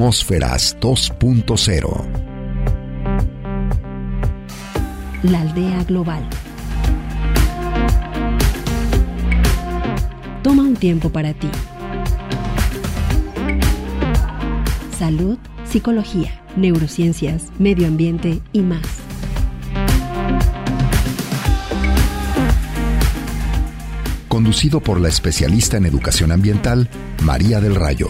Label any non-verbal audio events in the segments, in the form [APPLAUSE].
Atmósferas 2.0. La aldea global. Toma un tiempo para ti. Salud, psicología, neurociencias, medio ambiente y más. Conducido por la especialista en educación ambiental, María del Rayo.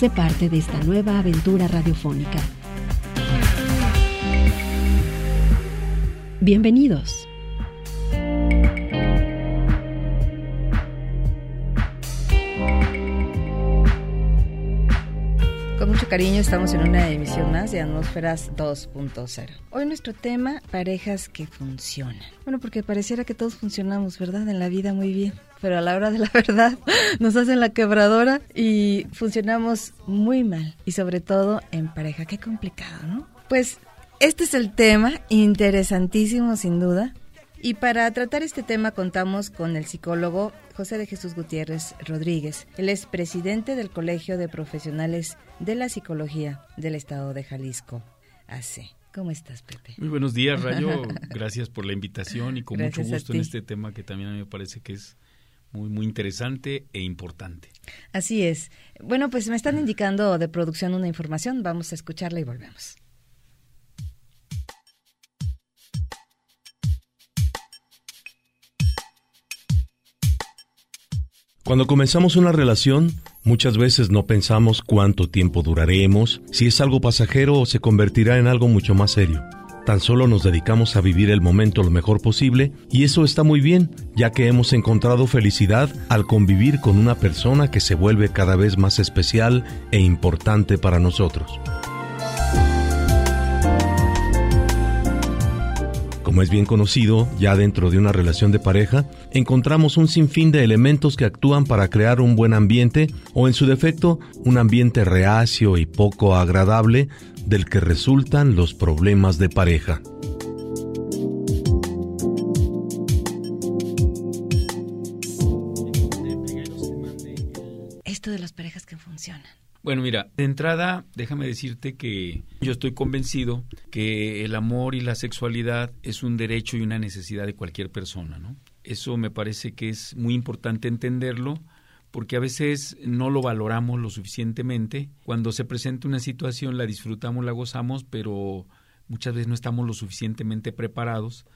Sé parte de esta nueva aventura radiofónica. Bienvenidos. Cariño estamos en una emisión más de Atmósferas 2.0. Hoy nuestro tema, parejas que funcionan. Bueno, porque pareciera que todos funcionamos, ¿verdad? En la vida muy bien pero a la hora de la [LAUGHS] verdad nos hacen la quebradora y funcionamos muy mal y sobre todo en pareja. Qué complicado, ¿no? Pues este es el tema, interesantísimo sin duda. Y para tratar este tema contamos con el psicólogo José de Jesús Gutiérrez Rodríguez. Él es presidente del Colegio de Profesionales de la Psicología del Estado de Jalisco, AC. ¿Cómo estás, Pepe? Muy buenos días, Rayo. [LAUGHS] Gracias por la invitación y con mucho gusto en este tema que también a mí me parece que es muy, muy interesante e importante. Así es. Bueno, pues me están indicando de producción una información, vamos a escucharla y volvemos. Cuando comenzamos una relación, muchas veces no pensamos cuánto tiempo duraremos, si es algo pasajero o se convertirá en algo mucho más serio. Tan solo nos dedicamos a vivir el momento lo mejor posible y eso está muy bien, ya que hemos encontrado felicidad al convivir con una persona que se vuelve cada vez más especial e importante para nosotros. Como es bien conocido, ya dentro de una relación de pareja, encontramos un sinfín de elementos que actúan para crear un buen ambiente o en su defecto un ambiente reacio y poco agradable del que resultan los problemas de pareja. Bueno, mira, de entrada, déjame decirte que yo estoy convencido que el amor y la sexualidad es un derecho y una necesidad de cualquier persona, ¿no? Eso me parece que es muy importante entenderlo porque a veces no lo valoramos lo suficientemente. Cuando se presenta una situación la disfrutamos, la gozamos, pero muchas veces no estamos lo suficientemente preparados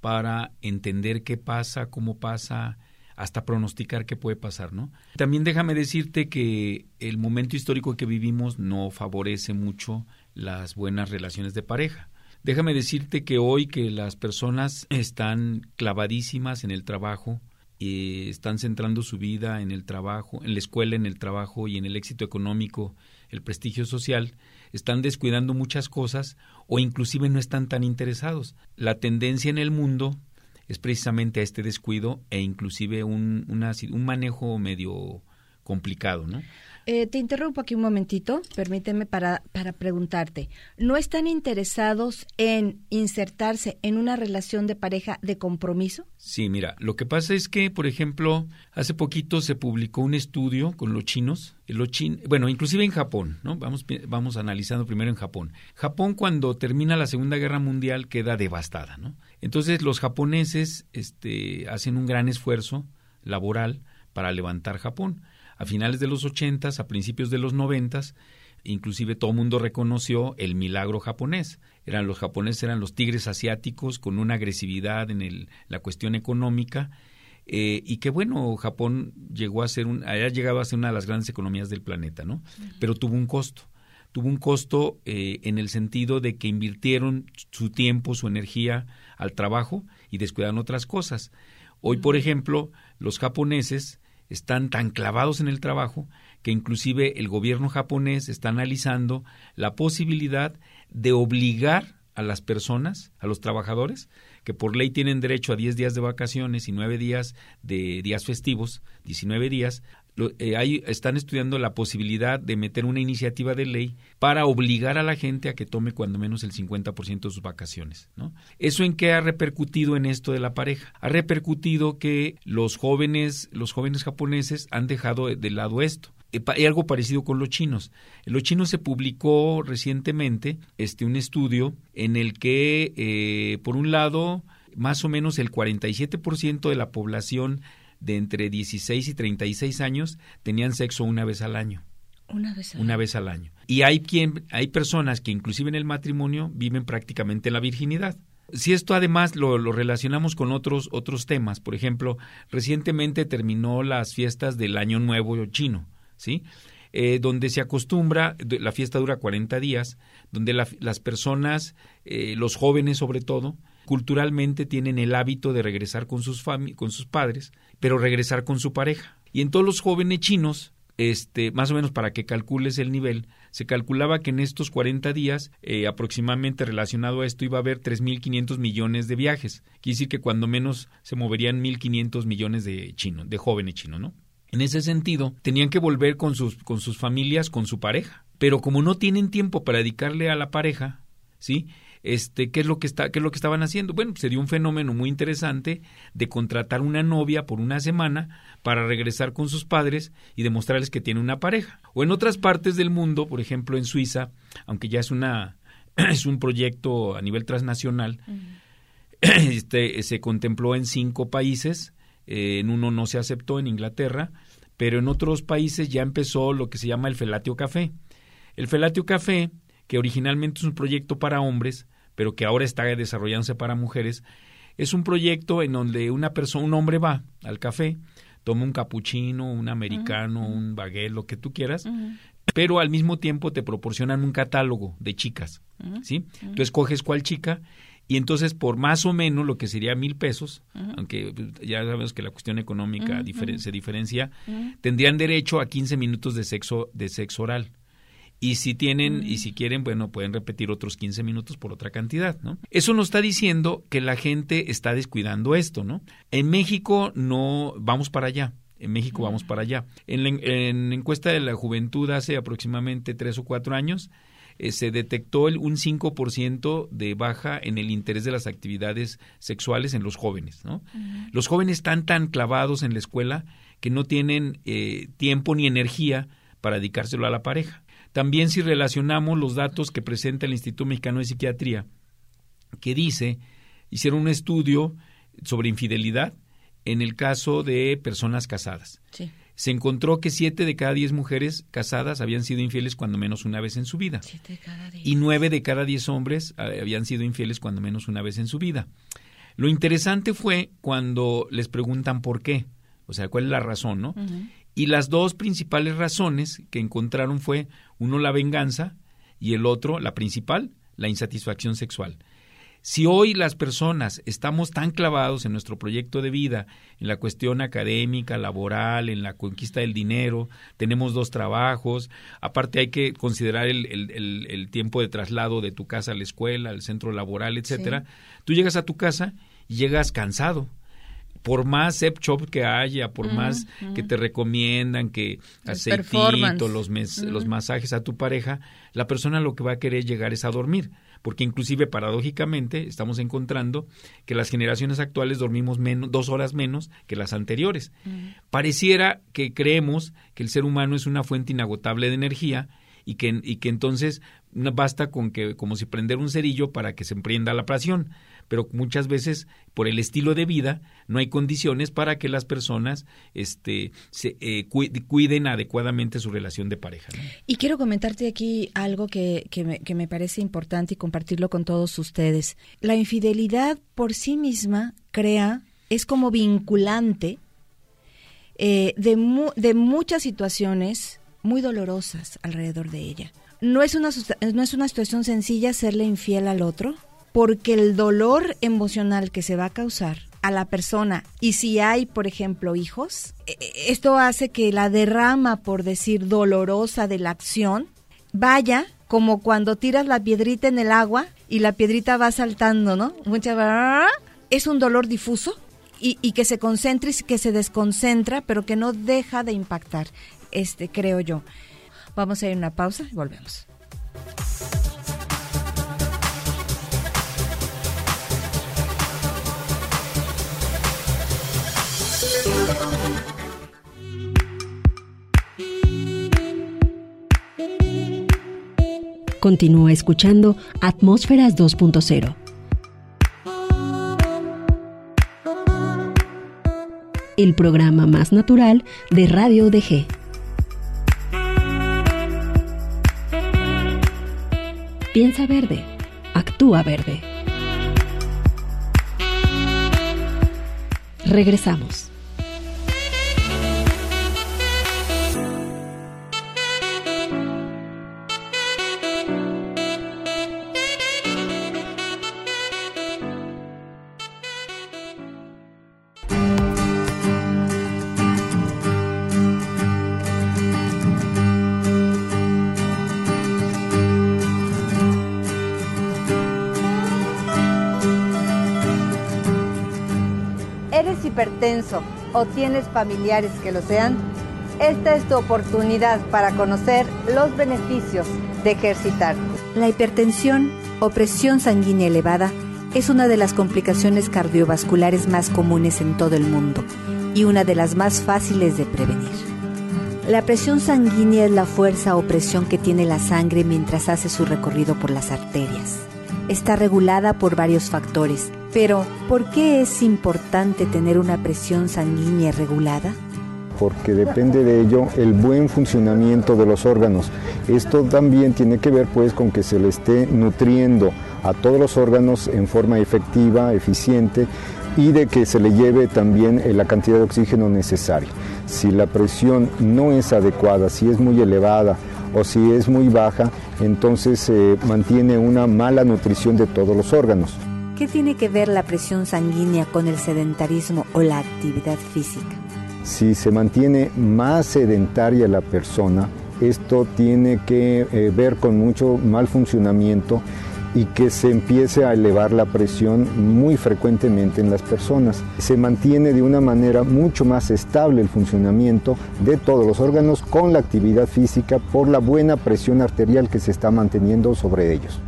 para entender qué pasa, cómo pasa, hasta pronosticar qué puede pasar, ¿no? También déjame decirte que el momento histórico que vivimos no favorece mucho las buenas relaciones de pareja. Déjame decirte que hoy que las personas están clavadísimas en el trabajo, y están centrando su vida en el trabajo, en la escuela, en el trabajo y en el éxito económico, el prestigio social, están descuidando muchas cosas o inclusive no están tan interesados. La tendencia en el mundo es precisamente a este descuido e inclusive un, un manejo medio complicado, ¿no? Eh, te interrumpo aquí un momentito, permíteme para, para preguntarte. ¿No están interesados en insertarse en una relación de pareja de compromiso? Sí, mira, lo que pasa es que, por ejemplo, hace poquito se publicó un estudio con los chinos, los chin bueno, inclusive en Japón, ¿no? Vamos, vamos analizando primero en Japón. Japón cuando termina la Segunda Guerra Mundial queda devastada, ¿no? Entonces los japoneses este, hacen un gran esfuerzo laboral para levantar Japón a finales de los ochentas, a principios de los noventas, inclusive todo el mundo reconoció el milagro japonés. Eran los japoneses eran los tigres asiáticos con una agresividad en el, la cuestión económica eh, y que bueno Japón llegó a ser un, haya llegado a ser una de las grandes economías del planeta, ¿no? Pero tuvo un costo. Tuvo un costo eh, en el sentido de que invirtieron su tiempo, su energía al trabajo y descuidaron otras cosas. Hoy, por ejemplo, los japoneses están tan clavados en el trabajo que inclusive el gobierno japonés está analizando la posibilidad de obligar a las personas, a los trabajadores, que por ley tienen derecho a 10 días de vacaciones y 9 días de días festivos, 19 días, eh, están estudiando la posibilidad de meter una iniciativa de ley para obligar a la gente a que tome cuando menos el 50% de sus vacaciones. ¿no? ¿Eso en qué ha repercutido en esto de la pareja? Ha repercutido que los jóvenes, los jóvenes japoneses han dejado de lado esto hay algo parecido con los chinos. Los chinos se publicó recientemente este, un estudio en el que, eh, por un lado, más o menos el 47% de la población de entre 16 y 36 años tenían sexo una vez al año. Una vez al una año. vez al año. Y hay quien, hay personas que inclusive en el matrimonio viven prácticamente en la virginidad. Si esto además lo, lo, relacionamos con otros, otros temas, por ejemplo, recientemente terminó las fiestas del Año Nuevo chino, ¿sí? Eh, donde se acostumbra, la fiesta dura 40 días, donde la, las personas, eh, los jóvenes sobre todo, culturalmente tienen el hábito de regresar con sus, con sus padres, pero regresar con su pareja. Y en todos los jóvenes chinos, este, más o menos para que calcules el nivel, se calculaba que en estos 40 días, eh, aproximadamente relacionado a esto, iba a haber 3.500 millones de viajes. Quiere decir que cuando menos se moverían 1.500 millones de chinos, de jóvenes chinos, ¿no? En ese sentido, tenían que volver con sus, con sus familias, con su pareja. Pero como no tienen tiempo para dedicarle a la pareja, ¿sí? Este, ¿qué es lo que está, qué es lo que estaban haciendo? Bueno, sería un fenómeno muy interesante de contratar una novia por una semana para regresar con sus padres y demostrarles que tiene una pareja. O en otras partes del mundo, por ejemplo en Suiza, aunque ya es una [CLEARS THROAT] es un proyecto a nivel transnacional, [CLEARS THROAT] este, se contempló en cinco países eh, en uno no se aceptó, en Inglaterra, pero en otros países ya empezó lo que se llama el Felatio Café. El Felatio Café, que originalmente es un proyecto para hombres, pero que ahora está desarrollándose para mujeres, es un proyecto en donde una persona, un hombre va al café, toma un capuchino, un americano, un baguette, lo que tú quieras, pero al mismo tiempo te proporcionan un catálogo de chicas, ¿sí? Tú escoges cuál chica y entonces por más o menos lo que sería mil pesos, aunque pues, ya sabemos que la cuestión económica se diferencia, tendrían derecho a 15 minutos de sexo, de sexo oral. Y si tienen, y si quieren, bueno, pueden repetir otros 15 minutos por otra cantidad, ¿no? Eso nos está diciendo que la gente está descuidando esto, ¿no? En México no, vamos para allá. En México vamos para allá. En la en encuesta de la juventud hace aproximadamente tres o cuatro años, eh, se detectó el, un 5% de baja en el interés de las actividades sexuales en los jóvenes. ¿no? Los jóvenes están tan clavados en la escuela que no tienen eh, tiempo ni energía para dedicárselo a la pareja. También si relacionamos los datos que presenta el Instituto Mexicano de Psiquiatría, que dice, hicieron un estudio sobre infidelidad en el caso de personas casadas. Sí se encontró que siete de cada diez mujeres casadas habían sido infieles cuando menos una vez en su vida. Siete de cada diez. Y nueve de cada diez hombres eh, habían sido infieles cuando menos una vez en su vida. Lo interesante fue cuando les preguntan por qué, o sea, cuál es la razón, ¿no? Y las dos principales razones que encontraron fue, uno, la venganza y el otro, la principal, la insatisfacción sexual. Si hoy las personas estamos tan clavados en nuestro proyecto de vida, en la cuestión académica, laboral, en la conquista del dinero, tenemos dos trabajos, aparte hay que considerar el, el, el, tiempo de traslado de tu casa a la escuela, al centro laboral, etcétera. Sí. Tú llegas a tu casa y llegas cansado por más sex shop que haya, por uh -huh, más uh -huh. que te recomiendan que aceitito, los, mes, Uh -huh. los masajes a tu pareja, la persona lo que va a querer llegar es a dormir. Porque inclusive paradójicamente estamos encontrando que las generaciones actuales dormimos menos, dos horas menos que las anteriores. Pareciera que creemos que el ser humano es una fuente inagotable de energía y que, y que entonces basta con que, como si prender un cerillo para que se emprenda la pasión pero muchas veces por el estilo de vida no hay condiciones para que las personas este, se, eh, cuiden adecuadamente su relación de pareja. Y quiero comentarte aquí algo que, que, me, que me parece importante y compartirlo con todos ustedes. La infidelidad por sí misma crea, es como vinculante eh, de, mu de muchas situaciones muy dolorosas alrededor de ella. No es, una, no es una situación sencilla serle infiel al otro, porque el dolor emocional que se va a causar a la persona y si hay, por ejemplo, hijos, e, esto hace que la derrama, por decir, dolorosa de la acción vaya como cuando tiras la piedrita en el agua y la piedrita va saltando, ¿no? Es un dolor difuso y, y que se concentra y que se desconcentra, pero que no deja de impactar, este creo yo. Vamos a ir a una pausa y volvemos. Continúa escuchando Atmósferas 2.0. El programa más natural de Radio DG. Piensa verde, actúa verde. Regresamos. ¿Eres hipertenso o tienes familiares que lo sean? Esta es tu oportunidad para conocer los beneficios de ejercitar. La hipertensión o presión sanguínea elevada es una de las complicaciones cardiovasculares más comunes en todo el mundo y una de las más fáciles de prevenir. La presión sanguínea es la fuerza o presión que tiene la sangre mientras hace su recorrido por las arterias. Está regulada por varios factores, pero ¿por qué es importante tener una presión sanguínea regulada? porque depende de ello el buen funcionamiento de los órganos. Esto también tiene que ver pues con que se le esté nutriendo a todos los órganos en forma efectiva, eficiente y de que se le lleve también eh, la cantidad de oxígeno necesaria. Si la presión no es adecuada, si es muy elevada o si es muy baja, entonces se mantiene una mala nutrición de todos los órganos. ¿Qué tiene que ver la presión sanguínea con el sedentarismo o la actividad física? Si se mantiene más sedentaria la persona, esto tiene que eh, ver con mucho mal funcionamiento y que se empiece a elevar la presión muy frecuentemente en las personas. Se mantiene de una manera mucho más estable el funcionamiento de todos los órganos con la actividad física por la buena presión arterial que se está manteniendo sobre ellos.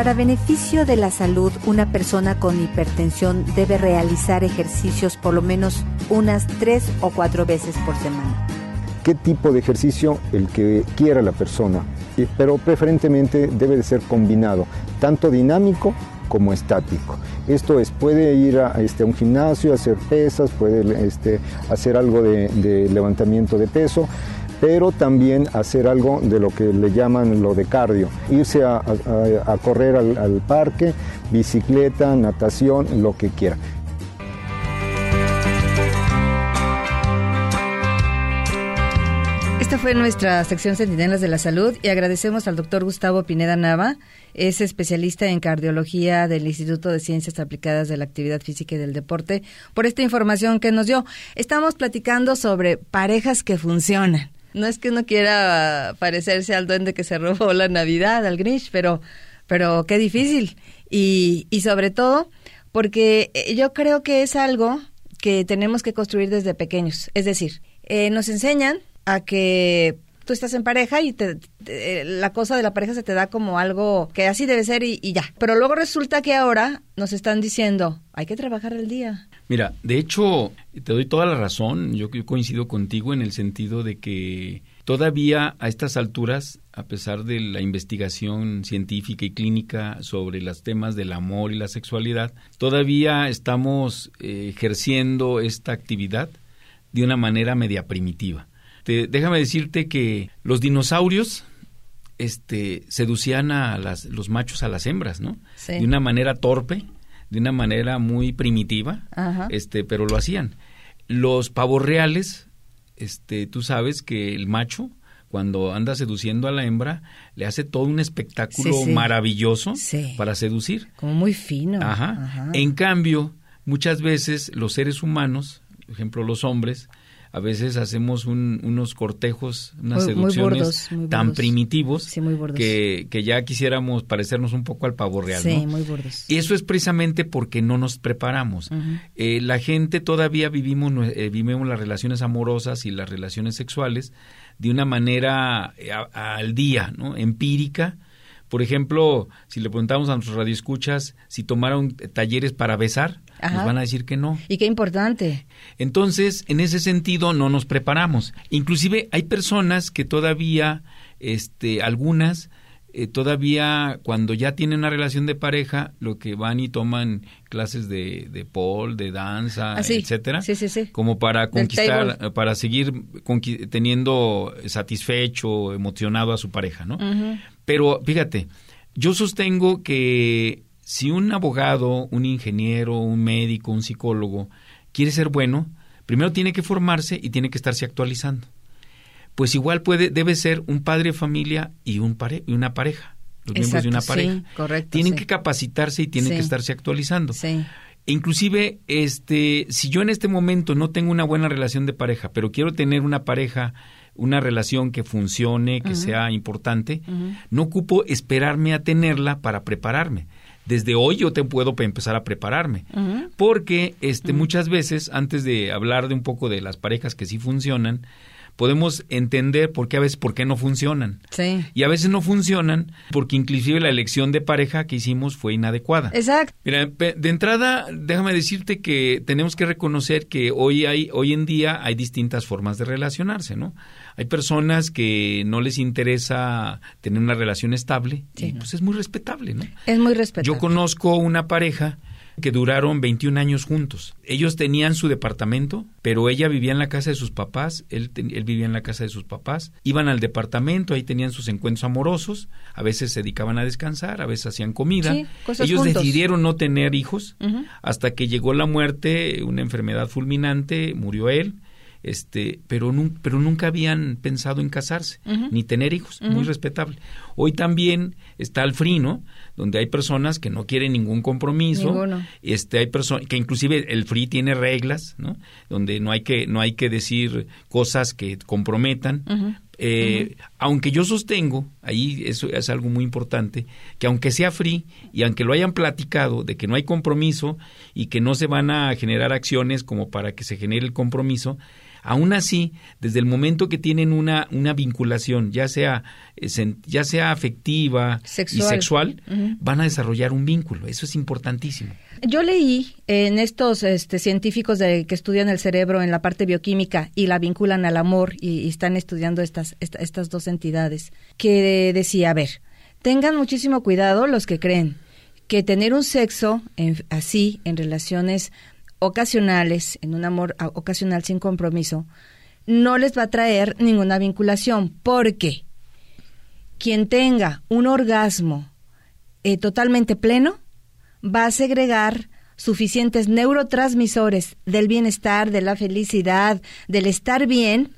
Para beneficio de la salud, una persona con hipertensión debe realizar ejercicios por lo menos unas tres o cuatro veces por semana. ¿Qué tipo de ejercicio? El que quiera la persona, pero preferentemente debe de ser combinado, tanto dinámico como estático. Esto es, puede ir a, este, un gimnasio, hacer pesas, puede este, hacer algo de levantamiento de peso, pero también hacer algo de lo que le llaman lo de cardio, irse a, correr al, al parque, bicicleta, natación, lo que quiera. Esta fue nuestra sección Centinelas de la Salud y agradecemos al doctor Gustavo Pineda Nava, es especialista en cardiología del Instituto de Ciencias Aplicadas de la Actividad Física y del Deporte, por esta información que nos dio. Estamos platicando sobre parejas que funcionan. No es que uno quiera parecerse al duende que se robó la Navidad, al Grinch, pero, pero qué difícil. Y, y sobre todo, porque eh, yo creo que es algo que tenemos que construir desde pequeños. Es decir, eh, nos enseñan a que tú estás en pareja y te, la cosa de la pareja se te da como algo que así debe ser y ya. Pero luego resulta que ahora nos están diciendo, hay que trabajar el día. Mira, de hecho, te doy toda la razón. Yo, yo coincido contigo en el sentido de que todavía a estas alturas, a pesar de la investigación científica y clínica sobre los temas del amor y la sexualidad, todavía estamos eh, ejerciendo esta actividad de una manera media primitiva. Te- déjame decirte que los dinosaurios este, seducían a las, los machos a las hembras, ¿no? Sí. De una manera torpe, de una manera muy primitiva, Ajá. este, pero lo hacían. Los pavos reales, este, tú sabes que el macho cuando anda seduciendo a la hembra le hace todo un espectáculo Sí, sí. maravilloso Sí. para seducir. Como muy fino. Ajá. Ajá. En cambio, muchas veces los seres humanos, por ejemplo los hombres, a veces hacemos unos cortejos, unas seducciones tan primitivos que, que, ya quisiéramos parecernos un poco al pavo real. Sí, muy burdos. Y eso es precisamente porque no nos preparamos. Eh, la gente todavía vivimos, eh, vivimos las relaciones amorosas y las relaciones sexuales de una manera eh, al día, ¿no? empírica. Por ejemplo, si le preguntamos a nuestros radioescuchas si tomaron talleres para besar, nos van a decir que no. Y qué importante. Entonces, en ese sentido, no nos preparamos. Inclusive hay personas que todavía, este, algunas, eh, todavía cuando ya tienen una relación de pareja, lo que van y toman clases de, de pole, de danza, ah, etcétera, sí, sí, como para conquistar, para seguir teniendo satisfecho, emocionado a su pareja, ¿no? Pero fíjate, yo sostengo que si un abogado, un ingeniero, un médico, un psicólogo quiere ser bueno, primero tiene que formarse y tiene que estarse actualizando. Pues igual puede, debe ser un padre de familia y, un pare, y una pareja, los miembros de una pareja. correcto, tienen que capacitarse y tienen que estarse actualizando. Sí. inclusive, este, si yo en este momento no tengo una buena relación de pareja, pero quiero tener una pareja una relación que funcione, que sea importante, no ocupo esperarme a tenerla para prepararme desde hoy yo te puedo empezar a prepararme. Porque este, muchas veces, antes de hablar de un poco de las parejas que sí funcionan, podemos entender por qué a veces por qué no funcionan. Sí. Y a veces no funcionan porque inclusive la elección de pareja que hicimos fue inadecuada. Exacto. Mira, de entrada, déjame decirte que tenemos que reconocer que hoy hay hoy en día hay distintas formas de relacionarse, ¿no? Hay personas que no les interesa tener una relación estable y pues es muy respetable, ¿no? Es muy respetable. Yo conozco una pareja que duraron 21 años juntos. Ellos tenían su departamento, pero ella vivía en la casa de sus papás, él, él, vivía en la casa de sus papás. Iban al departamento, ahí tenían sus encuentros amorosos, a veces se dedicaban a descansar, a veces hacían comida. Ellos decidieron no tener hijos hasta que llegó la muerte, una enfermedad fulminante, murió él este, pero, pero nunca habían pensado en casarse ni tener hijos, muy respetable. Hoy también está el free, ¿no? Donde hay personas que no quieren ningún compromiso, este, hay personas que inclusive el free tiene reglas, ¿no? Donde no hay que no hay que decir cosas que comprometan. Eh, aunque yo sostengo, ahí eso es algo muy importante, que aunque sea free y aunque lo hayan platicado de que no hay compromiso y que no se van a generar acciones como para que se genere el compromiso, Aún así, desde el momento que tienen una, una vinculación, ya sea, eh, ya sea afectiva y sexual, van a desarrollar un vínculo. Eso es importantísimo. Yo leí en estos este, científicos de, que estudian el cerebro en la parte bioquímica y la vinculan al amor y, están estudiando estas, estas dos entidades, que decía, a ver, tengan muchísimo cuidado los que creen que tener un sexo así en relaciones ocasionales, en un amor ocasional sin compromiso, no les va a traer ninguna vinculación, porque quien tenga un orgasmo eh, totalmente pleno va a segregar suficientes neurotransmisores del bienestar, de la felicidad, del estar bien,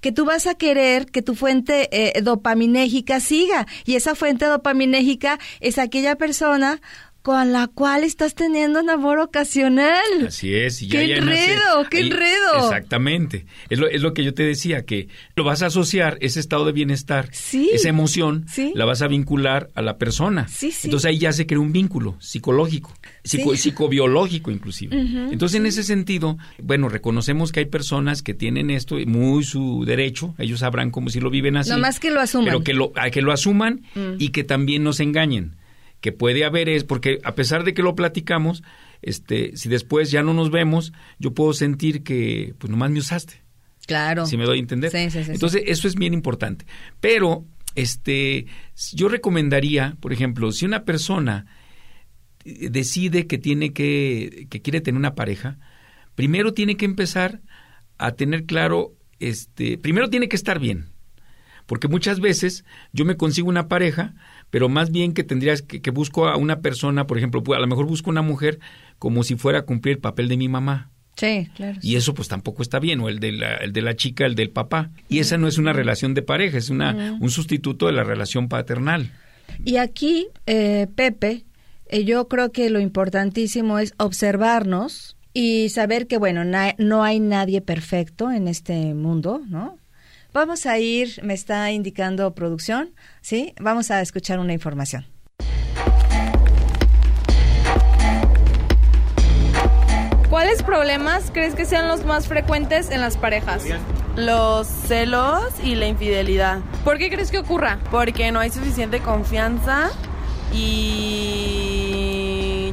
que tú vas a querer que tu fuente eh, dopaminérgica siga. Y esa fuente dopaminérgica es aquella persona con la cual estás teniendo un amor ocasional. Así es. Y ya, ¡Qué enredo! ¡Qué enredo! Exactamente. Es lo, es lo que yo te decía, que lo vas a asociar, ese estado de bienestar, esa emoción, la vas a vincular a la persona. Sí, Entonces ahí ya se crea un vínculo psicológico, psicobiológico inclusive. Entonces en ese sentido, bueno, reconocemos que hay personas que tienen esto, muy su derecho, ellos sabrán cómo si lo viven así. No más que lo asuman. Pero que lo, que lo asuman mm. y que también nos engañen que puede haber es porque a pesar de que lo platicamos, este, si después ya no nos vemos, yo puedo sentir que pues nomás me usaste. Claro. Si me doy a entender. Sí, sí, sí, Entonces, eso es bien importante. Pero este yo recomendaría, por ejemplo, si una persona decide que tiene que que quiere tener una pareja, primero tiene que empezar a tener claro este, primero tiene que estar bien. Porque muchas veces yo me consigo una pareja, pero más bien que tendrías que, que busco a una persona, por ejemplo, a lo mejor busco una mujer como si fuera a cumplir el papel de mi mamá. Sí, claro. Y eso pues tampoco está bien, o el de la, el de la chica, el del papá. Y esa no es una relación de pareja, es una, un sustituto de la relación paternal. Y aquí, eh, Pepe, eh, yo creo que lo importantísimo es observarnos y saber que, bueno, no hay nadie perfecto en este mundo, ¿no? Vamos a ir, me está indicando producción, ¿sí? Vamos a escuchar una información. ¿Cuáles problemas crees que sean los más frecuentes en las parejas? Los celos y la infidelidad. ¿Por qué crees que ocurra? Porque no hay suficiente confianza y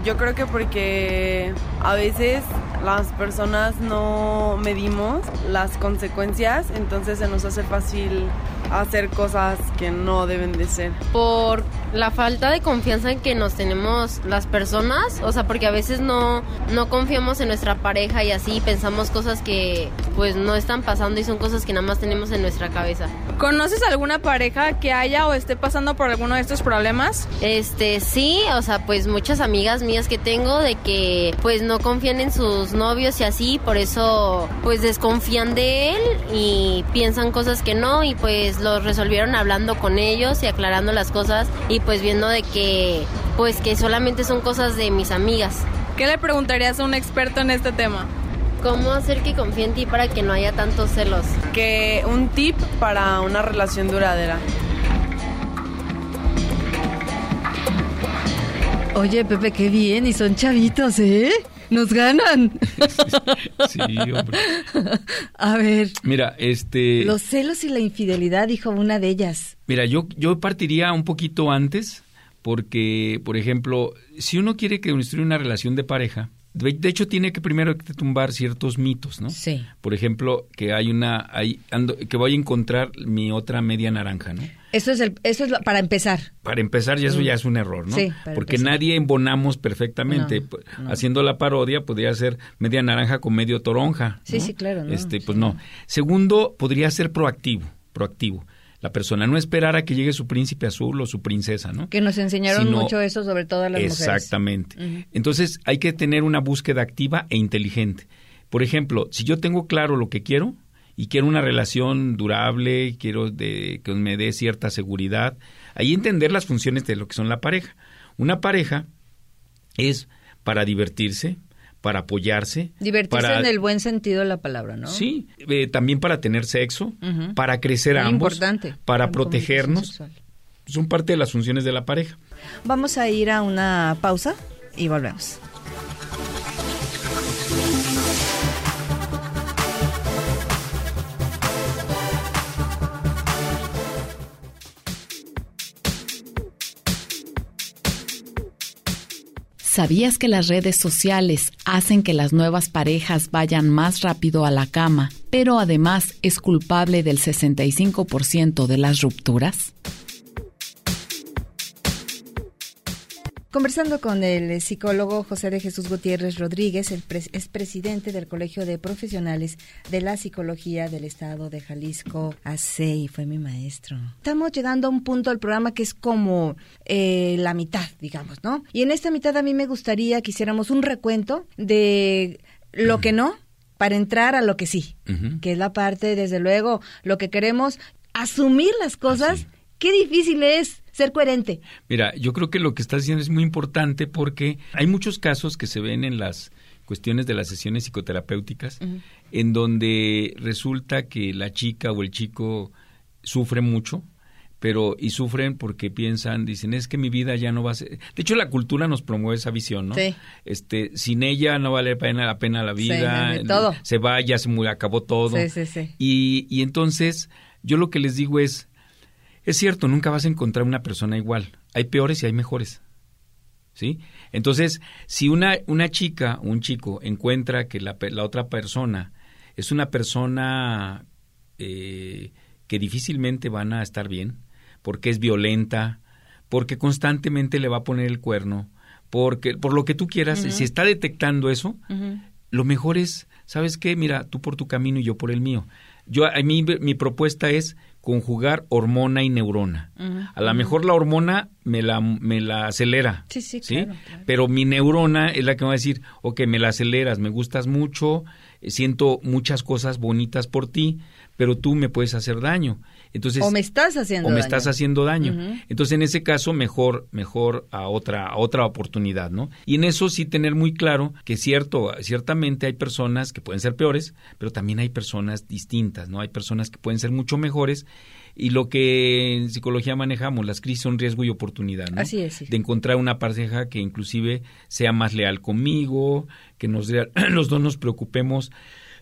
yo creo que porque a veces las personas no medimos las consecuencias, entonces se nos hace fácil hacer cosas que no deben de ser. Por la falta de confianza en que nos tenemos las personas, o sea, porque a veces no, no confiamos en nuestra pareja y así pensamos cosas que pues no están pasando y son cosas que nada más tenemos en nuestra cabeza. ¿Conoces alguna pareja que haya o esté pasando por alguno de estos problemas? Este, sí, o sea, pues muchas amigas mías que tengo de que pues no confían en sus novios y así, por eso pues desconfían de él y piensan cosas que no y pues lo resolvieron hablando con ellos y aclarando las cosas y pues viendo de que pues que solamente son cosas de mis amigas. ¿Qué le preguntarías a un experto en este tema? ¿Cómo hacer que confíe en ti para que no haya tantos celos? Que un tip para una relación duradera. Oye, Pepe, qué bien, y son chavitos, ¿eh? Nos ganan. [LAUGHS] Sí, hombre. A ver. Mira, este. Los celos y la infidelidad, dijo una de ellas. Mira, yo, yo partiría un poquito antes, porque, por ejemplo, si uno quiere que construya una relación de pareja, de hecho, tiene que primero tumbar ciertos mitos, ¿no? Sí. Por ejemplo, que hay una, hay, que voy a encontrar mi otra media naranja, ¿no? Eso es, el, eso es para empezar. Para empezar, ya eso ya es un error, ¿no? Sí, Porque nadie embonamos perfectamente. Haciendo la parodia, podría ser media naranja con medio toronja. Sí, sí, claro. este, pues no. Segundo, podría ser proactivo, proactivo la persona, no esperar a que llegue su príncipe azul o su princesa, ¿no? Que nos enseñaron mucho eso, sobre todo a las exactamente. mujeres. Exactamente. Entonces hay que tener una búsqueda activa e inteligente. Por ejemplo, si yo tengo claro lo que quiero y quiero una relación durable, quiero de, que me dé cierta seguridad, ahí entender las funciones de lo que son la pareja. Una pareja es para divertirse, para apoyarse. Divertirse en el buen sentido de la palabra, ¿no? Sí, eh, también para tener sexo, para crecer ambos, importante, para protegernos. Son parte de las funciones de la pareja. Vamos a ir a una pausa y volvemos. ¿Sabías que las redes sociales hacen que las nuevas parejas vayan más rápido a la cama, pero además es culpable del 65% de las rupturas? Conversando con el psicólogo José de Jesús Gutiérrez Rodríguez, el es presidente del Colegio de Profesionales de la Psicología del Estado de Jalisco, y fue mi maestro. Estamos llegando a un punto del programa que es como eh, la mitad, digamos, ¿no? Y en esta mitad a mí me gustaría que hiciéramos un recuento de lo que no para entrar a lo que sí, que es la parte, desde luego, lo que queremos, asumir las cosas. Qué difícil es ser coherente. Mira, yo creo que lo que estás diciendo es muy importante porque hay muchos casos que se ven en las cuestiones de las sesiones psicoterapéuticas en donde resulta que la chica o el chico sufre mucho, pero y sufren porque piensan, dicen, es que mi vida ya no va a ser. De hecho, la cultura nos promueve esa visión, ¿no? Sí. Este, sin ella no vale la pena, la pena la vida, sí, todo. se va, ya se acabó todo. Sí, sí, sí. Y, y entonces, yo lo que les digo es, es cierto, nunca vas a encontrar una persona igual. Hay peores y hay mejores. ¿Sí? Entonces, si una, una chica o un chico encuentra que la, la, otra persona es una persona eh, que difícilmente van a estar bien, porque es violenta, porque constantemente le va a poner el cuerno, porque por lo que tú quieras, si está detectando eso, lo mejor es, ¿sabes qué? Mira, tú por tu camino y yo por el mío. Yo a mí mi propuesta es conjugar hormona y neurona. A lo mejor la hormona me la, me la acelera. Sí, sí, ¿sí? claro, claro. Pero mi neurona es la que me va a decir, ok, me la aceleras, me gustas mucho, eh, siento muchas cosas bonitas por ti, pero tú me puedes hacer daño. Entonces, o me estás haciendo o me daño. estás haciendo daño. Entonces, en ese caso, mejor, mejor a otra, a otra oportunidad, ¿no? Y en eso sí tener muy claro que cierto, ciertamente hay personas que pueden ser peores, pero también hay personas distintas, ¿no? Hay personas que pueden ser mucho mejores. Y lo que en psicología manejamos, las crisis son riesgo y oportunidad, ¿no? Así es, sí. De encontrar una pareja que inclusive sea más leal conmigo, que nos [CLEARS THROAT] los dos nos preocupemos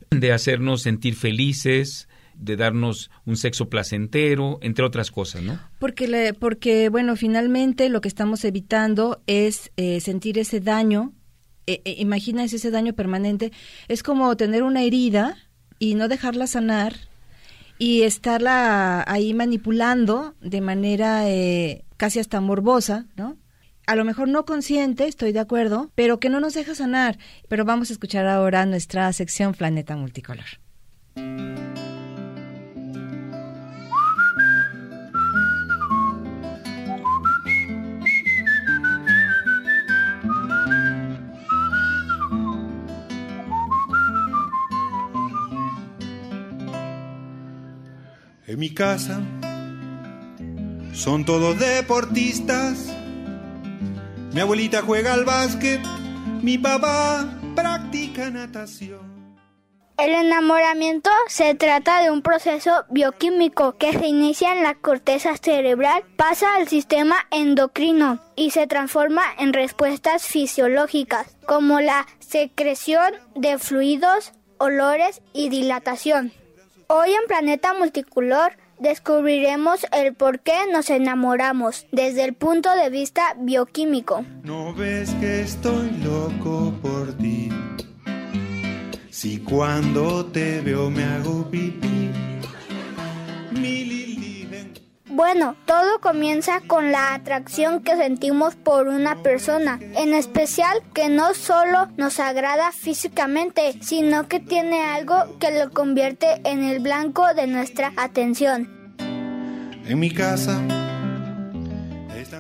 de hacernos sentir felices, de darnos un sexo placentero, entre otras cosas, ¿no? Porque, le- porque, bueno, finalmente lo que estamos evitando es eh, sentir ese daño. Eh, ese daño permanente. Es como tener una herida y no dejarla sanar y estarla ahí manipulando de manera eh, casi hasta morbosa, ¿no? A lo mejor no consciente, estoy de acuerdo, pero que no nos deja sanar. Pero vamos a escuchar ahora nuestra sección Planeta Multicolor. Mi casa son todos deportistas. Mi abuelita juega al básquet, mi papá practica natación. El enamoramiento se trata de un proceso bioquímico que se inicia en la corteza cerebral, pasa al sistema endocrino y se transforma en respuestas fisiológicas como la secreción de fluidos, olores y dilatación. Hoy en Planeta Multicolor descubriremos el por qué nos enamoramos desde el punto de vista bioquímico. No ves que estoy loco por ti. Si cuando te veo me hago pipí. Bueno, todo comienza con la atracción que sentimos por una persona, en especial que no solo nos agrada físicamente, sino que tiene algo que lo convierte en el blanco de nuestra atención. En mi casa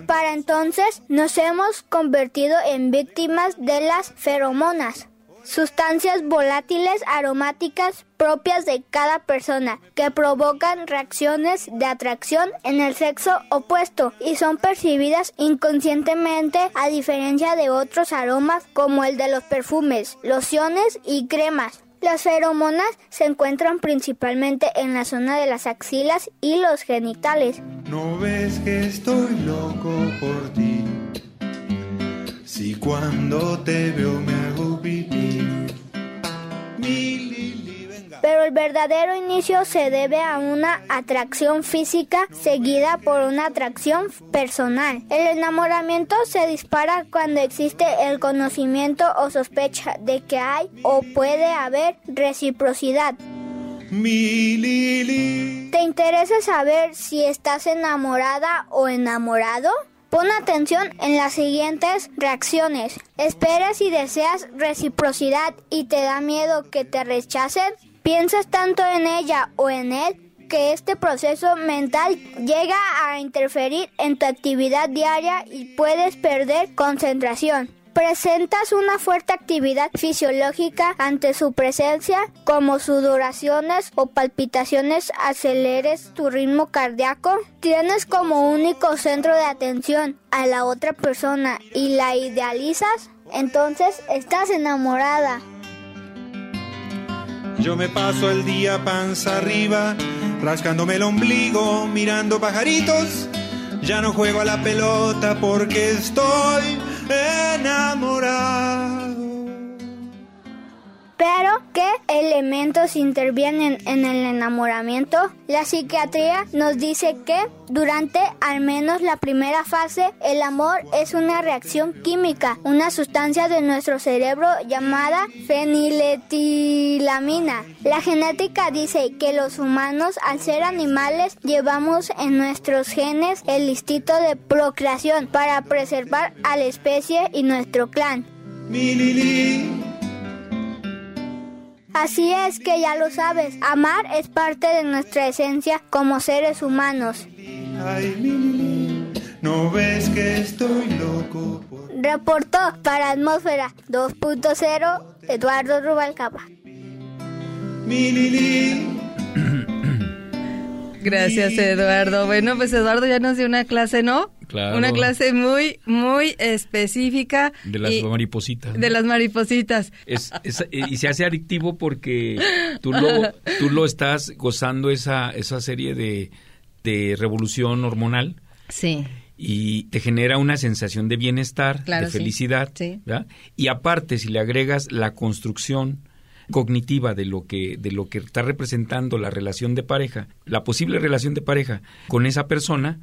Para entonces nos hemos convertido en víctimas de las feromonas, sustancias volátiles aromáticas propias de cada persona que provocan reacciones de atracción en el sexo opuesto y son percibidas inconscientemente a diferencia de otros aromas como el de los perfumes, lociones y cremas. Las feromonas se encuentran principalmente en la zona de las axilas y los genitales. no ves que estoy loco por ti. Si cuando te veo me hago pipí. Pero el verdadero inicio se debe a una atracción física seguida por una atracción personal. El enamoramiento se dispara cuando existe el conocimiento o sospecha de que hay o puede haber reciprocidad. ¿Te interesa saber si estás enamorada o enamorado? Pon atención en las siguientes reacciones. ¿Esperas y deseas reciprocidad y te da miedo que te rechacen? ¿Piensas tanto en ella o en él que este proceso mental llega a interferir en tu actividad diaria y puedes perder concentración? Presentas una fuerte actividad fisiológica ante su presencia, como sudoraciones o palpitaciones, aceleres tu ritmo cardíaco. Tienes como único centro de atención a la otra persona y la idealizas. Entonces estás enamorada. Yo me paso el día panza arriba, rascándome el ombligo, mirando pajaritos. Ya no juego a la pelota porque estoy enamorado. ¿Qué elementos intervienen en el enamoramiento? La psiquiatría nos dice que durante al menos la primera fase, el amor es una reacción química, una sustancia de nuestro cerebro llamada feniletilamina. La genética dice que los humanos, al ser animales, llevamos en nuestros genes el instinto de procreación para preservar a la especie y nuestro clan. Mi. Así es que ya lo sabes, amar es parte de nuestra esencia como seres humanos. No ves que estoy loco por Reportó para Atmósfera 2.0 Eduardo Rubalcaba. mi Lili. [CLEARS THROAT] Gracias, Eduardo. Bueno, pues Eduardo ya nos dio una clase, ¿no? Claro. Una clase muy, muy específica. De las y- maripositas. ¿no? De las maripositas. Es- es- y se hace adictivo porque tú lo, tú lo estás gozando esa, esa serie de, de revolución hormonal Sí. y te genera una sensación de bienestar, Claro, de felicidad. Sí. Y aparte, si le agregas la construcción cognitiva de lo que de lo que está representando la relación de pareja, la posible relación de pareja con esa persona,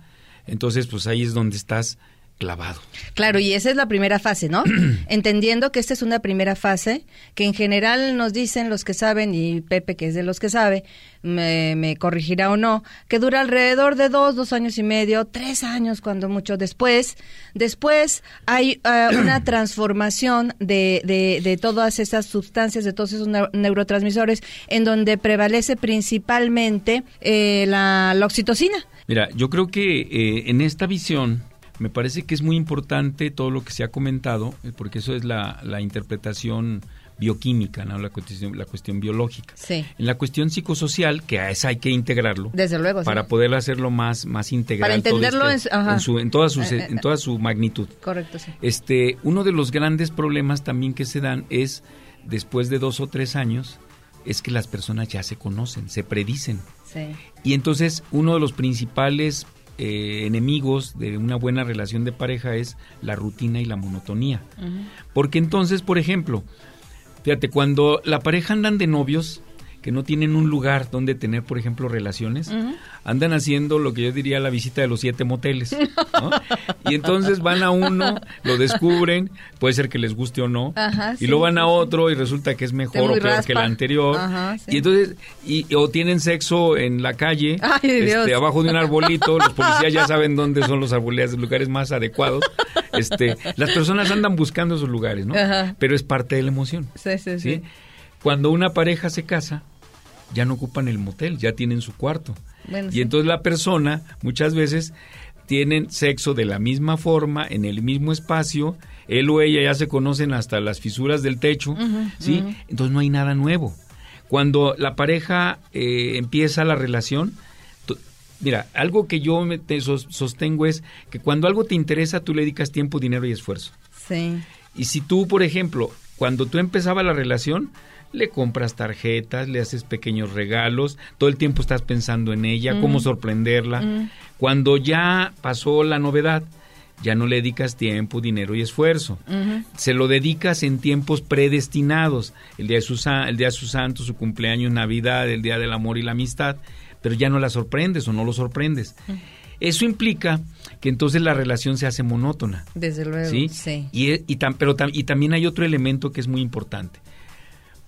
entonces pues ahí es donde estás clavado. Claro, y esa es la primera fase, ¿no? [CLEARS THROAT] Entendiendo que esta es una primera fase, que en general nos dicen los que saben, y Pepe, que es de los que sabe, me, me corregirá o no, que dura alrededor de dos, dos años y medio, tres años cuando mucho después. Después hay eh, [CLEARS THROAT] una transformación de, de, de todas esas sustancias, de todos esos neu- neurotransmisores, en donde prevalece principalmente eh, la, la oxitocina. Mira, yo creo que eh, en esta visión me parece que es muy importante todo lo que se ha comentado, eh, porque eso es la, la interpretación bioquímica, ¿no? la, cuestión, la cuestión biológica. Sí. En la cuestión psicosocial, que a esa hay que integrarlo, Desde luego. sí. para poder hacerlo más, más integral. Para todo entenderlo este- en, su- en toda su, Eh, eh, en toda su magnitud. Correcto, sí. Este, uno de los grandes problemas también que se dan es, después de dos o tres años, es que las personas ya se conocen, se predicen. Sí. Y entonces uno de los principales eh, enemigos de una buena relación de pareja es la rutina y la monotonía. Porque entonces, por ejemplo, fíjate, cuando la pareja andan de novios, que no tienen un lugar donde tener, por ejemplo, relaciones, andan haciendo lo que yo diría la visita de los siete moteles. ¿no? [LAUGHS] y entonces van a uno, lo descubren, puede ser que les guste o no, Ajá, y sí, luego van a otro y resulta que es mejor o peor raspa. que el anterior. Ajá, sí. Y entonces, y, o tienen sexo en la calle, Ay, este, abajo de un arbolito, los policías ya saben dónde son los arboledas, los lugares más adecuados. Este, las personas andan buscando esos lugares, ¿no? Ajá. Pero es parte de la emoción. Sí, sí, sí. ¿sí? Cuando una pareja se casa, ya no ocupan el motel, ya tienen su cuarto. Bueno, y sí. entonces la persona muchas veces tienen sexo de la misma forma, en el mismo espacio, él o ella ya se conocen hasta las fisuras del techo, ¿sí? Entonces no hay nada nuevo. Cuando la pareja eh, empieza la relación, mira, algo que yo me te sos- sostengo es que cuando algo te interesa, tú le dedicas tiempo, dinero y esfuerzo. Sí. Y si tú, por ejemplo, cuando tú empezabas la relación, le compras tarjetas, le haces pequeños regalos, todo el tiempo estás pensando en ella, cómo Mm. sorprenderla. Mm. Cuando ya pasó la novedad, ya no le dedicas tiempo, dinero y esfuerzo. Se lo dedicas en tiempos predestinados, el día de su, el día de su santo, su cumpleaños, Navidad, el día del amor y la amistad, pero ya no la sorprendes o no lo sorprendes. Eso implica que entonces la relación se hace monótona. Desde luego. ¿sí? Sí. Y, y tam- pero tam- y también hay otro elemento que es muy importante.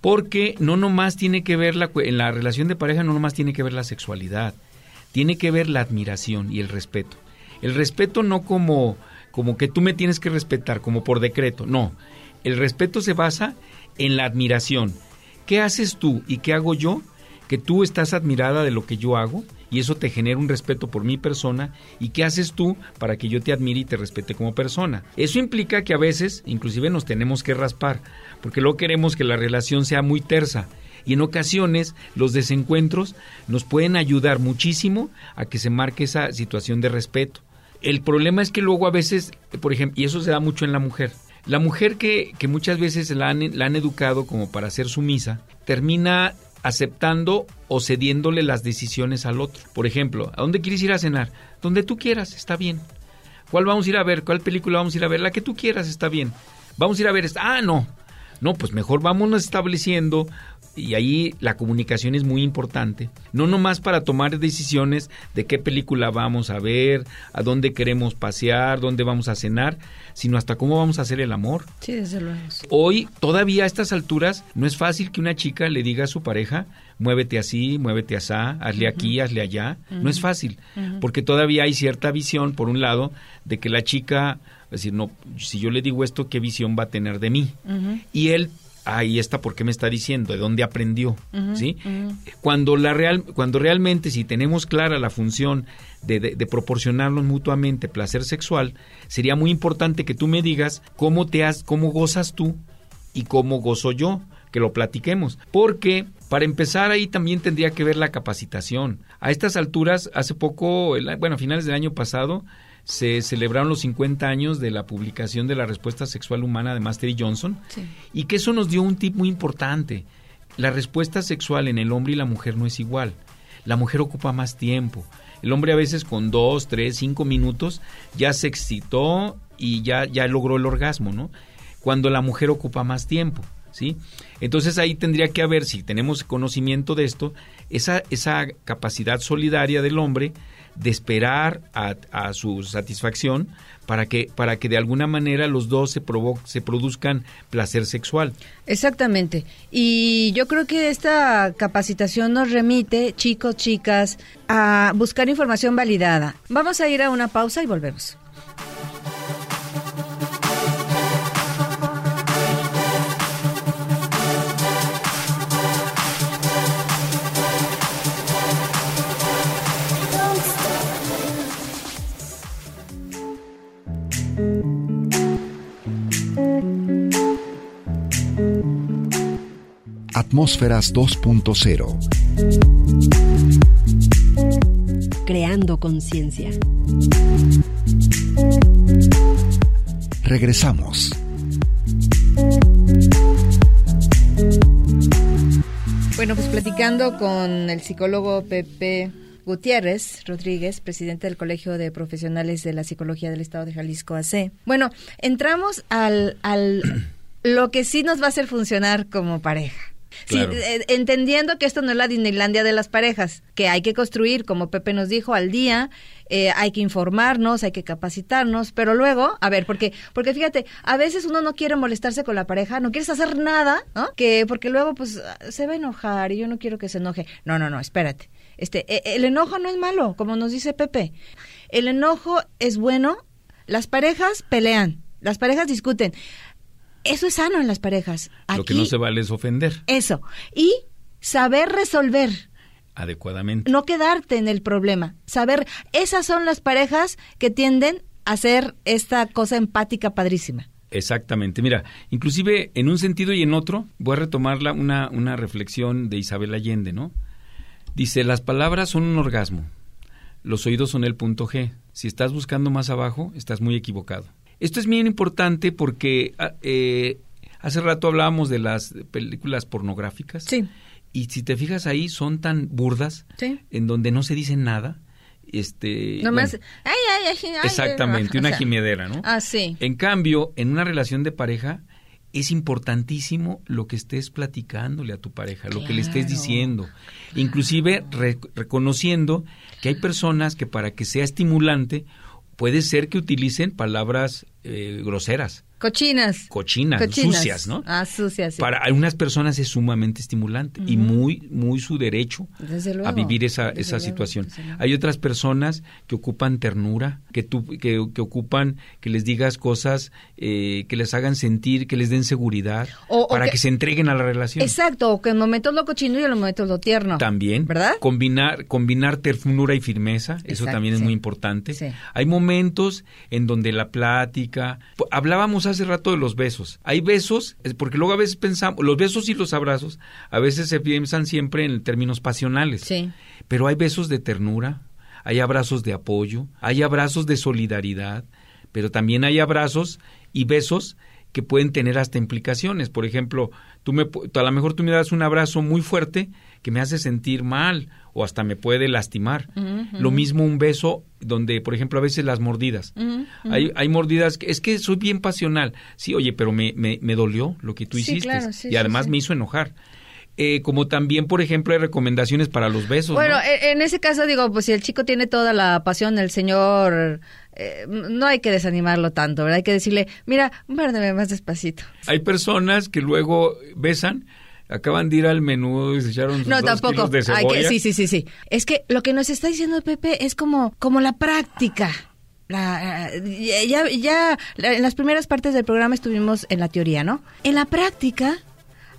Porque no nomás tiene que ver la, en la relación de pareja, no nomás tiene que ver la sexualidad, tiene que ver la admiración y el respeto. El respeto no como, como que tú me tienes que respetar, como por decreto, no. El respeto se basa en la admiración. ¿Qué haces tú y qué hago yo? Que tú estás admirada de lo que yo hago y eso te genera un respeto por mi persona y qué haces tú para que yo te admire y te respete como persona. Eso implica que a veces inclusive nos tenemos que raspar porque luego queremos que la relación sea muy tersa y en ocasiones los desencuentros nos pueden ayudar muchísimo a que se marque esa situación de respeto. El problema es que luego a veces, por ejemplo, y eso se da mucho en la mujer, la mujer que, que muchas veces la han, la han educado como para ser sumisa, termina aceptando o cediéndole las decisiones al otro. Por ejemplo, ¿a dónde quieres ir a cenar? Donde tú quieras, está bien. ¿Cuál vamos a ir a ver? ¿Cuál película vamos a ir a ver? La que tú quieras, está bien. Vamos a ir a ver esta. Ah, no. No, pues mejor vámonos estableciendo y ahí la comunicación es muy importante. No nomás para tomar decisiones de qué película vamos a ver, a dónde queremos pasear, dónde vamos a cenar, sino hasta cómo vamos a hacer el amor. Sí, desde luego. Hoy, todavía a estas alturas, no es fácil que una chica le diga a su pareja, muévete así, muévete asá, hazle aquí, hazle allá. No es fácil, porque todavía hay cierta visión, por un lado, de que la chica, es decir, no, si yo le digo esto, ¿qué visión va a tener de mí? Y él ahí está por qué me está diciendo, de dónde aprendió, ¿sí? Cuando, la real, cuando realmente si tenemos clara la función de, de- de proporcionarnos mutuamente placer sexual, sería muy importante que tú me digas cómo te has, cómo gozas tú y cómo gozo yo, que lo platiquemos. Porque para empezar ahí también tendría que ver la capacitación. A estas alturas, hace poco, el- bueno, a finales del año pasado, se celebraron los 50 años de la publicación de la respuesta sexual humana de Master y Johnson y que eso nos dio un tip muy importante. La respuesta sexual en el hombre y la mujer no es igual. La mujer ocupa más tiempo. El hombre a veces con dos, tres, cinco minutos ya se excitó y ya, ya logró el orgasmo, ¿no? Cuando la mujer ocupa más tiempo, ¿sí? Entonces ahí tendría que haber, si tenemos conocimiento de esto, esa, esa capacidad solidaria del hombre de esperar a, a su satisfacción para que, para que de alguna manera los dos se, provo se produzcan placer sexual. Exactamente. Y yo creo que esta capacitación nos remite, chicos, chicas, a buscar información validada. Vamos a ir a una pausa y volvemos. Atmósferas 2.0. Creando conciencia. Regresamos. Bueno, pues platicando con el psicólogo Pepe Gutiérrez Rodríguez, presidente del Colegio de Profesionales de la Psicología del Estado de Jalisco AC. Bueno, entramos al, al lo que sí nos va a hacer funcionar como pareja. Sí, eh, entendiendo que esto no es la Disneylandia de las parejas, que hay que construir, como Pepe nos dijo, al día, eh, hay que informarnos, hay que capacitarnos, pero luego, a ver, porque, porque fíjate, a veces uno no quiere molestarse con la pareja, no quieres hacer nada, ¿no? Que, porque luego, pues, se va a enojar y yo no quiero que se enoje. No, no, no, espérate. Este, eh, el enojo no es malo, como nos dice Pepe. El enojo es bueno, las parejas pelean, las parejas discuten. Eso es sano en las parejas. Lo que no se vale es ofender eso. Y saber resolver, adecuadamente. no quedarte en el problema. Saber, esas son las parejas que tienden a hacer esta cosa empática padrísima. Exactamente. Mira, inclusive en un sentido y en otro, voy a retomar la- una, una reflexión de Isabel Allende, ¿no? Dice, las palabras son un orgasmo, los oídos son el punto G. Si estás buscando más abajo, estás muy equivocado. Esto es bien importante porque ah, eh, hace rato hablábamos de las películas pornográficas. Sí. Y si te fijas ahí, son tan burdas, Sí. en donde no se dice nada. Este, Nomás, bueno, ay, ay, ay, exactamente, o una sea, gimedera, ¿no? Ah, sí. En cambio, en una relación de pareja es importantísimo lo que estés platicándole a tu pareja, lo que le estés Claro. diciendo, inclusive re- reconociendo que hay personas que para que sea estimulante puede ser que utilicen palabras eh, groseras, Cochinas. cochinas, Cochinas. sucias, ¿no? Ah, sucias, sí. Para algunas personas es sumamente estimulante y muy muy su derecho luego, a vivir esa, esa luego, situación. Hay otras personas que ocupan ternura, que, tú, que, que ocupan que les digas cosas eh, que les hagan sentir, que les den seguridad, O- o para que- que, se entreguen a la relación. Exacto, o que en momentos lo cochino y en los momentos lo tierno. También, ¿Verdad? Combinar, combinar ternura y firmeza, eso también es muy importante. Sí. Hay momentos en donde la plática, po- hablábamos hace rato de los besos. Hay besos, es porque luego a veces pensamos, los besos y los abrazos, a veces se piensan siempre en términos pasionales. Sí. Pero hay besos de ternura, hay abrazos de apoyo, hay abrazos de solidaridad, pero también hay abrazos y besos que pueden tener hasta implicaciones. Por ejemplo, tú me, a lo mejor tú me das un abrazo muy fuerte que me hace sentir mal o hasta me puede lastimar. Lo mismo un beso donde, por ejemplo, a veces las mordidas. Hay, hay mordidas que es que soy bien pasional. Sí, oye, pero me, me, me dolió lo que tú Sí, hiciste claro, sí, y además sí. me hizo enojar. Eh, como también, por ejemplo, hay recomendaciones para los besos. Bueno, ¿no? e- en ese caso digo, pues si el chico tiene toda la pasión, el señor, eh, no hay que desanimarlo tanto, ¿verdad? Hay que decirle, mira, muérdeme más despacito. Hay personas que luego besan, acaban de ir al menú y se echaron sus No, dos tampoco. kilos de Hay que- cebolla. sí, sí, sí, sí. Es que lo que nos está diciendo Pepe es como, como la práctica. La, ya, ya, la- en las primeras partes del programa estuvimos en la teoría, ¿no? En la práctica,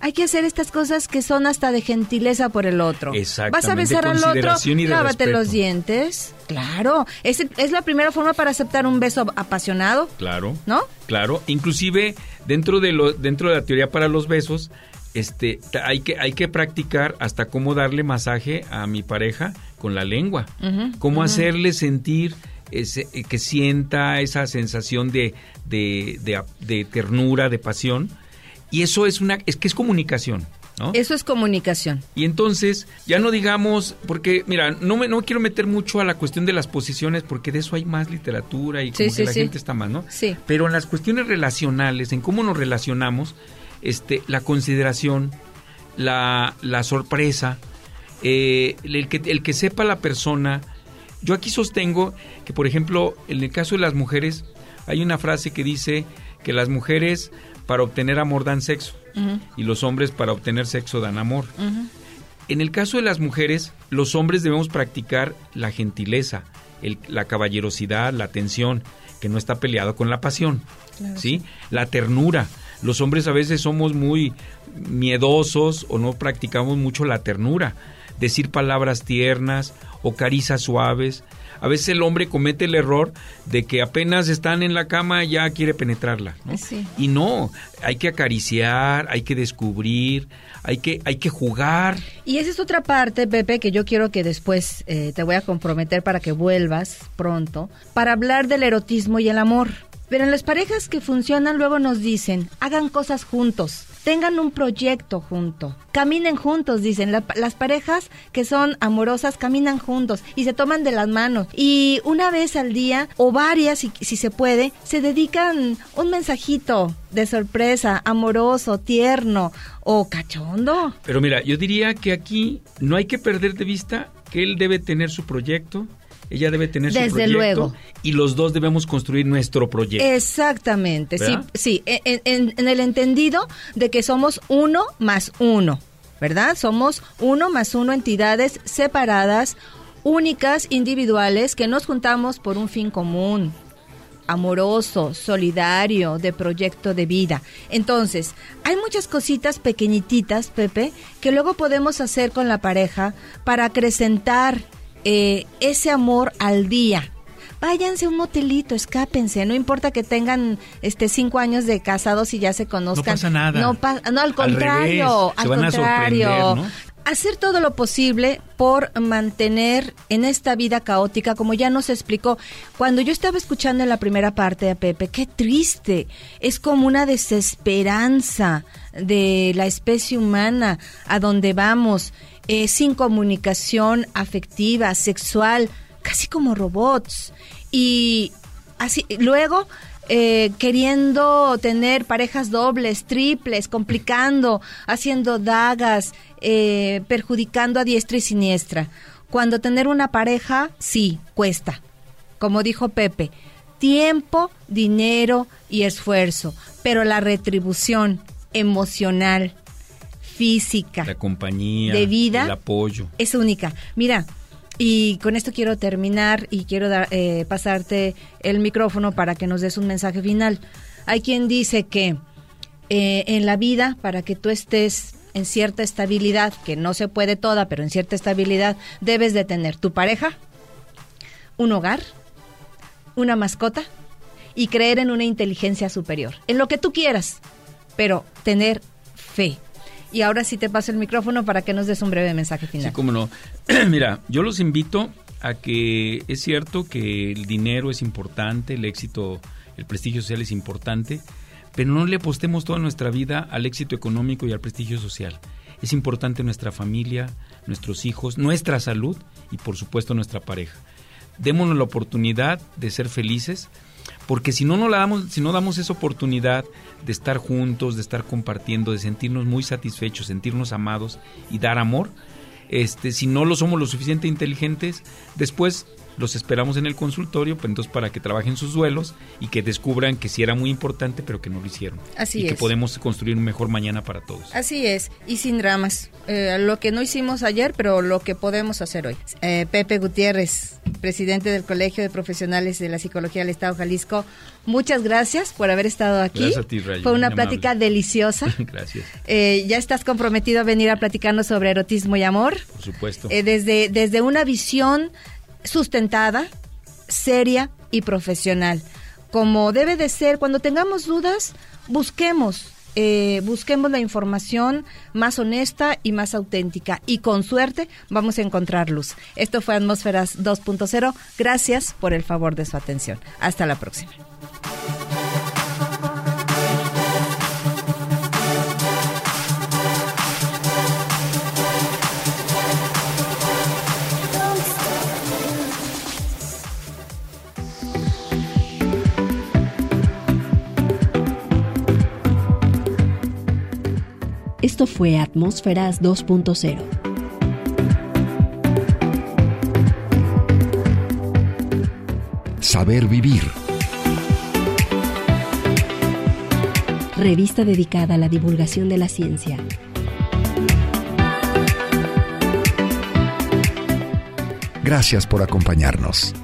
hay que hacer estas cosas que son hasta de gentileza por el otro. Exactamente, Vas a besar al otro, lávate respeto. los dientes. Claro, es, es la primera forma para aceptar un beso apasionado, Claro. ¿no? Claro, inclusive dentro de lo dentro de la teoría para los besos, este hay que hay que practicar hasta cómo darle masaje a mi pareja con la lengua. Cómo hacerle sentir ese, eh, que sienta esa sensación de, de, de- de ternura, de pasión. Y eso es una es que es comunicación, ¿no? Eso es comunicación. Y entonces, ya no digamos, porque mira, no me no quiero meter mucho a la cuestión de las posiciones, porque de eso hay más literatura y como sí, que la sí. gente está más, ¿no? Sí. Pero en las cuestiones relacionales, en cómo nos relacionamos, este, la consideración, la, la sorpresa, eh, el, que, el que sepa la persona. Yo aquí sostengo que, por ejemplo, en el caso de las mujeres, hay una frase que dice que las mujeres para obtener amor dan sexo y los hombres para obtener sexo dan amor. En el caso de las mujeres, los hombres debemos practicar la gentileza, el- la caballerosidad, la atención, que no está peleado con la pasión, Claro. ¿sí? La ternura. Los hombres a veces somos muy miedosos o no practicamos mucho la ternura, decir palabras tiernas o caricias suaves. A veces el hombre comete el error de que apenas están en la cama ya quiere penetrarla, ¿no? Sí. Y no, hay que acariciar, hay que descubrir, hay que, hay que jugar. Y esa es otra parte, Pepe, que yo quiero que después eh, te voy a comprometer para que vuelvas pronto, para hablar del erotismo y el amor. Pero en las parejas que funcionan luego nos dicen, hagan cosas juntos, tengan un proyecto junto, caminen juntos, dicen. La- las parejas que son amorosas caminan juntos y se toman de las manos. Y una vez al día, o varias, si, si se puede, se dedican un mensajito de sorpresa, amoroso, tierno o cachondo. Pero mira, yo diría que aquí no hay que perder de vista que él debe tener su proyecto, ella debe tener su Desde proyecto luego. y los dos debemos construir nuestro proyecto. Exactamente, sí, sí, en, en- en el entendido de que somos uno más uno, ¿verdad? Somos uno más uno entidades separadas, únicas, individuales, que nos juntamos por un fin común, amoroso, solidario, de proyecto de vida. Entonces, hay muchas cositas pequeñititas, Pepe, que luego podemos hacer con la pareja para acrecentar eh, ese amor al día. Váyanse a un motelito, escápense, no importa que tengan este cinco años de casados y ya se conozcan. pasa nada. No, pa- no, al Al contrario, se al van contrario. ¿no? Hacer todo lo posible por mantener en esta vida caótica, como ya nos explicó. Cuando yo estaba escuchando en la primera parte a Pepe, qué triste, es como una desesperanza de la especie humana a donde vamos, eh, sin comunicación afectiva, sexual, casi como robots. Y así, luego eh, queriendo tener parejas dobles, triples, complicando, haciendo dagas, eh, perjudicando a diestra y siniestra. Cuando tener una pareja, sí, cuesta. Como dijo Pepe, tiempo, dinero y esfuerzo, pero la retribución emocional, física, La compañía, de vida el apoyo. es única. Mira, y con esto quiero terminar y quiero dar, eh, pasarte el micrófono para que nos des un mensaje final. Hay quien dice que eh, en la vida, para que tú estés en cierta estabilidad, que no se puede toda, pero en cierta estabilidad, debes de tener tu pareja, un hogar, una mascota y creer en una inteligencia superior, en lo que tú quieras, pero tener fe. Y ahora sí te paso el micrófono para que nos des un breve mensaje final. Sí, cómo no. [CLEARS THROAT] Mira, yo los invito a que es cierto que el dinero es importante, el éxito, el prestigio social es importante, pero no le apostemos toda nuestra vida al éxito económico y al prestigio social. Es importante nuestra familia, nuestros hijos, nuestra salud y por supuesto nuestra pareja. Démonos la oportunidad de ser felices, porque si no, no la damos, si no damos esa oportunidad de estar juntos, de estar compartiendo, de sentirnos muy satisfechos, sentirnos amados y dar amor, este, si no lo somos lo suficiente inteligentes, después los esperamos en el consultorio, pues entonces para que trabajen sus duelos y que descubran que sí era muy importante, pero que no lo hicieron. Así y que podemos construir un mejor mañana para todos. Así es, y sin dramas. Eh, lo que no hicimos ayer, pero lo que podemos hacer hoy. Eh, Pepe Gutiérrez, presidente del Colegio de Profesionales de la Psicología del Estado de Jalisco. Muchas gracias por haber estado aquí. Gracias a ti, Rayo, Fue una plática amable. deliciosa. [LAUGHS] Gracias. Eh, ya estás comprometido a venir a platicarnos sobre erotismo y amor. Por supuesto. Eh, desde, desde una visión sustentada, seria y profesional. Como debe de ser, cuando tengamos dudas, busquemos, eh, busquemos la información más honesta y más auténtica. Y con suerte vamos a encontrar luz. Esto fue Atmósferas 2.0. Gracias por el favor de su atención. Hasta la próxima. Esto fue Atmósferas 2.0. Saber vivir. Revista dedicada a la divulgación de la ciencia. Gracias por acompañarnos.